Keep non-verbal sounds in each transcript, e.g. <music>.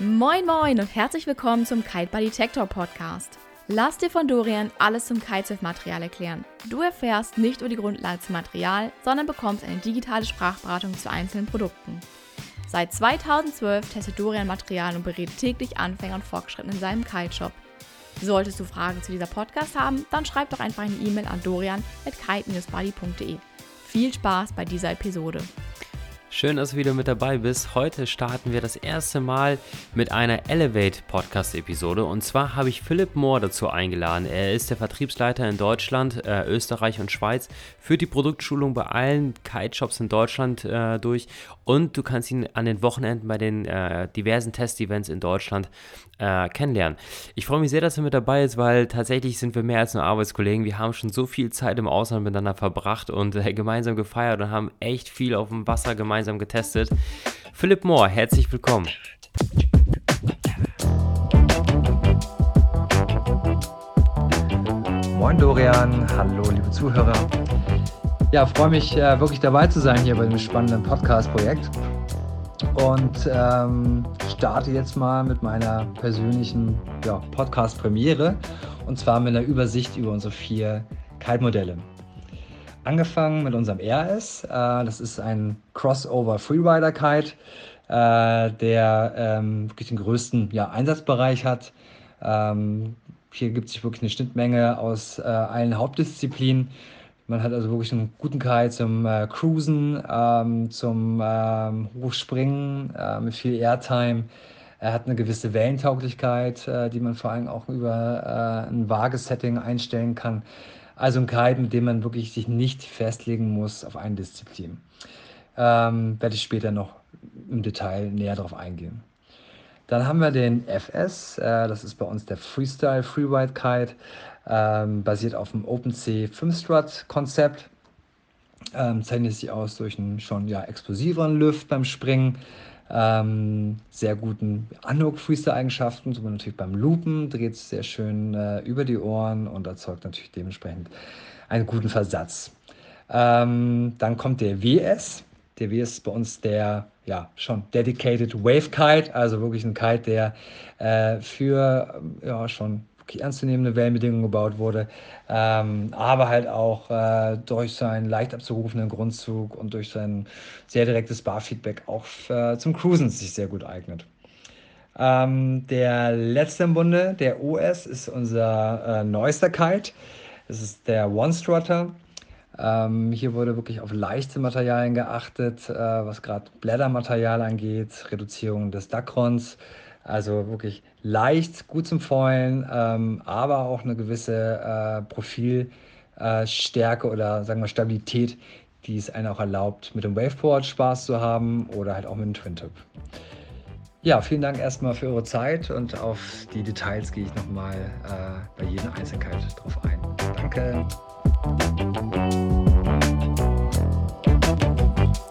Moin Moin und herzlich willkommen zum Kite Buddy Detector Podcast. Lass dir von Dorian alles zum Kitesurf-Material erklären. Du erfährst nicht nur die Grundlage zum Material, sondern bekommst eine digitale Sprachberatung zu einzelnen Produkten. Seit 2012 testet Dorian Material und berät täglich Anfänger und Fortgeschrittene in seinem Kite-Shop. Solltest du Fragen zu dieser Podcast haben, dann schreib doch einfach eine E-Mail an dorian.kite-buddy.de. Viel Spaß bei dieser Episode. Schön, dass du wieder mit dabei bist. Heute starten wir das erste Mal mit einer Elevate Podcast Episode und zwar habe ich Philipp Mohr dazu eingeladen. Er ist der Vertriebsleiter in Deutschland, äh, Österreich und Schweiz, führt die Produktschulung bei allen Kite-Shops in Deutschland äh, durch und du kannst ihn an den Wochenenden bei den äh, diversen Test-Events in Deutschland äh, kennenlernen. Ich freue mich sehr, dass er mit dabei ist, weil tatsächlich sind wir mehr als nur Arbeitskollegen. Wir haben schon so viel Zeit im Ausland miteinander verbracht und äh, gemeinsam gefeiert und haben echt viel auf dem Wasser gemeinsam getestet. Philipp Mohr, herzlich willkommen. Moin Dorian, hallo liebe Zuhörer. Ja, freue mich äh, wirklich dabei zu sein hier bei dem spannenden Podcast-Projekt und ähm, starte jetzt mal mit meiner persönlichen ja, Podcast-Premiere und zwar mit einer Übersicht über unsere vier Kite-Modelle. Angefangen mit unserem RS, äh, das ist ein Crossover Freerider Kite, äh, der ähm, wirklich den größten Einsatzbereich hat. Ähm, hier gibt es wirklich eine Schnittmenge aus äh, allen Hauptdisziplinen. Man hat also wirklich einen guten Kite zum Cruisen, ähm, zum Hochspringen mit viel Airtime. Er hat eine gewisse Wellentauglichkeit, die man vor allem auch über ein Waagesetting einstellen kann. Also ein Kite, mit dem man wirklich sich nicht festlegen muss auf eine Disziplin. Ähm, werde ich später noch im Detail näher darauf eingehen. Dann haben wir den FS, äh, das ist bei uns der Freestyle Freeride Kite ähm, basiert auf dem OpenC 5-Strut-Konzept. Ähm, zeichnet sich aus durch einen schon ja, explosiveren Lüft beim Springen, ähm, sehr guten Unhook-Freestyle-Eigenschaften, so natürlich beim Loopen dreht es sehr schön äh, über die Ohren und erzeugt natürlich dementsprechend einen guten Versatz. Ähm, dann kommt der WS. Der WS ist bei uns der ja schon dedicated Wave Kite, also wirklich ein Kite, der äh, für ja schon ernstzunehmende Wellenbedingungen gebaut wurde, ähm, aber halt auch äh, durch seinen leicht abzurufenden Grundzug und durch sein sehr direktes Barfeedback auch äh, zum Cruisen sich sehr gut eignet. Ähm, der letzte im Bunde, der OS, ist unser äh, neuester Kite. Das ist der One-Strutter. Ähm, hier wurde wirklich auf leichte Materialien geachtet, äh, was gerade Blättermaterial angeht, Reduzierung des Dacrons. Also wirklich leicht, gut zum Foilen, ähm, aber auch eine gewisse äh, Profilstärke äh, oder sagen wir Stabilität, die es einem auch erlaubt, mit dem Waveboard Spaß zu haben oder halt auch mit dem Twin-Tip. Ja, vielen Dank erstmal für eure Zeit und auf die Details gehe ich nochmal äh, bei jeder Einzelkeit drauf ein. Danke.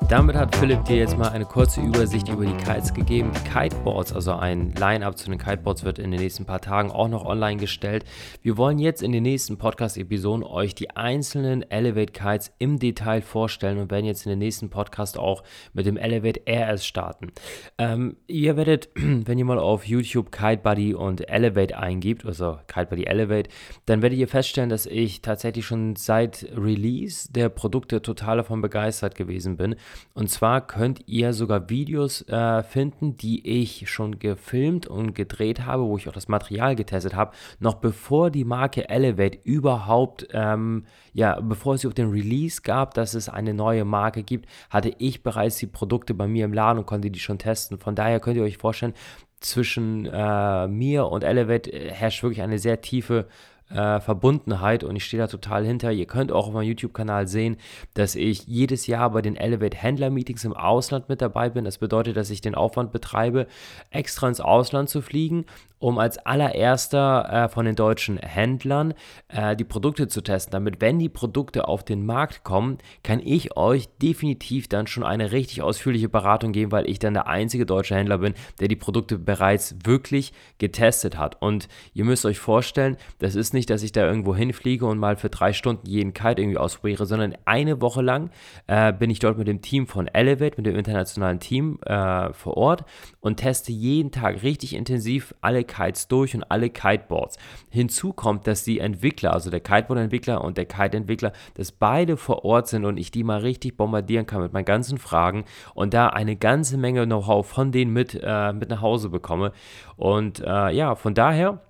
Damit hat Philipp dir jetzt mal eine kurze Übersicht über die Kites gegeben. Die Kiteboards, also ein Line-Up zu den Kiteboards, wird in den nächsten paar Tagen auch noch online gestellt. Wir wollen jetzt in den nächsten Podcast-Episoden euch die einzelnen Elevate Kites im Detail vorstellen und werden jetzt in den nächsten Podcast auch mit dem Elevate RS starten. Ähm, ihr werdet, <clears throat> wenn ihr mal auf YouTube Kite Buddy und Elevate eingibt, also Kite Buddy Elevate, dann werdet ihr feststellen, dass ich tatsächlich schon seit Release der Produkte total davon begeistert gewesen bin. Und zwar könnt ihr sogar Videos äh, finden, die ich schon gefilmt und gedreht habe, wo ich auch das Material getestet habe, noch bevor die Marke Elevate überhaupt, ähm, ja, bevor es auf den Release gab, dass es eine neue Marke gibt, hatte ich bereits die Produkte bei mir im Laden und konnte die schon testen. Von daher könnt ihr euch vorstellen, zwischen äh, mir und Elevate äh, herrscht wirklich eine sehr tiefe äh, Verbundenheit und ich stehe da total hinter. Ihr könnt auch auf meinem YouTube-Kanal sehen, dass ich jedes Jahr bei den Elevate Händler Meetings im Ausland mit dabei bin. Das bedeutet, dass ich den Aufwand betreibe, extra ins Ausland zu fliegen um als allererster äh, von den deutschen Händlern äh, die Produkte zu testen, damit wenn die Produkte auf den Markt kommen, kann ich euch definitiv dann schon eine richtig ausführliche Beratung geben, weil ich dann der einzige deutsche Händler bin, der die Produkte bereits wirklich getestet hat. Und ihr müsst euch vorstellen, das ist nicht, dass ich da irgendwo hinfliege und mal für drei Stunden jeden Kite irgendwie ausprobiere, sondern eine Woche lang äh, bin ich dort mit dem Team von Elevate, mit dem internationalen Team äh, vor Ort und teste jeden Tag richtig intensiv alle Kites durch und alle Kiteboards. Hinzu kommt, dass die Entwickler, also der Kiteboard-Entwickler und der Kite-Entwickler, dass beide vor Ort sind und ich die mal richtig bombardieren kann mit meinen ganzen Fragen und da eine ganze Menge Know-how von denen mit, äh, mit nach Hause bekomme. Und äh, ja, von daher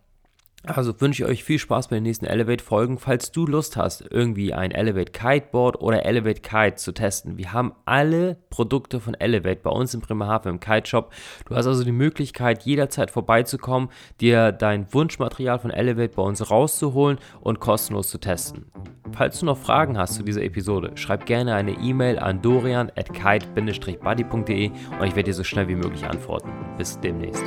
also wünsche ich euch viel Spaß bei den nächsten Elevate-Folgen. Falls du Lust hast, irgendwie ein Elevate Kiteboard oder Elevate Kite zu testen, wir haben alle Produkte von Elevate bei uns im Bremerhaven im Kite Shop. Du hast also die Möglichkeit, jederzeit vorbeizukommen, dir dein Wunschmaterial von Elevate bei uns rauszuholen und kostenlos zu testen. Falls du noch Fragen hast zu dieser Episode, schreib gerne eine E-Mail an dorian at kite-buddy.de und ich werde dir so schnell wie möglich antworten. Bis demnächst.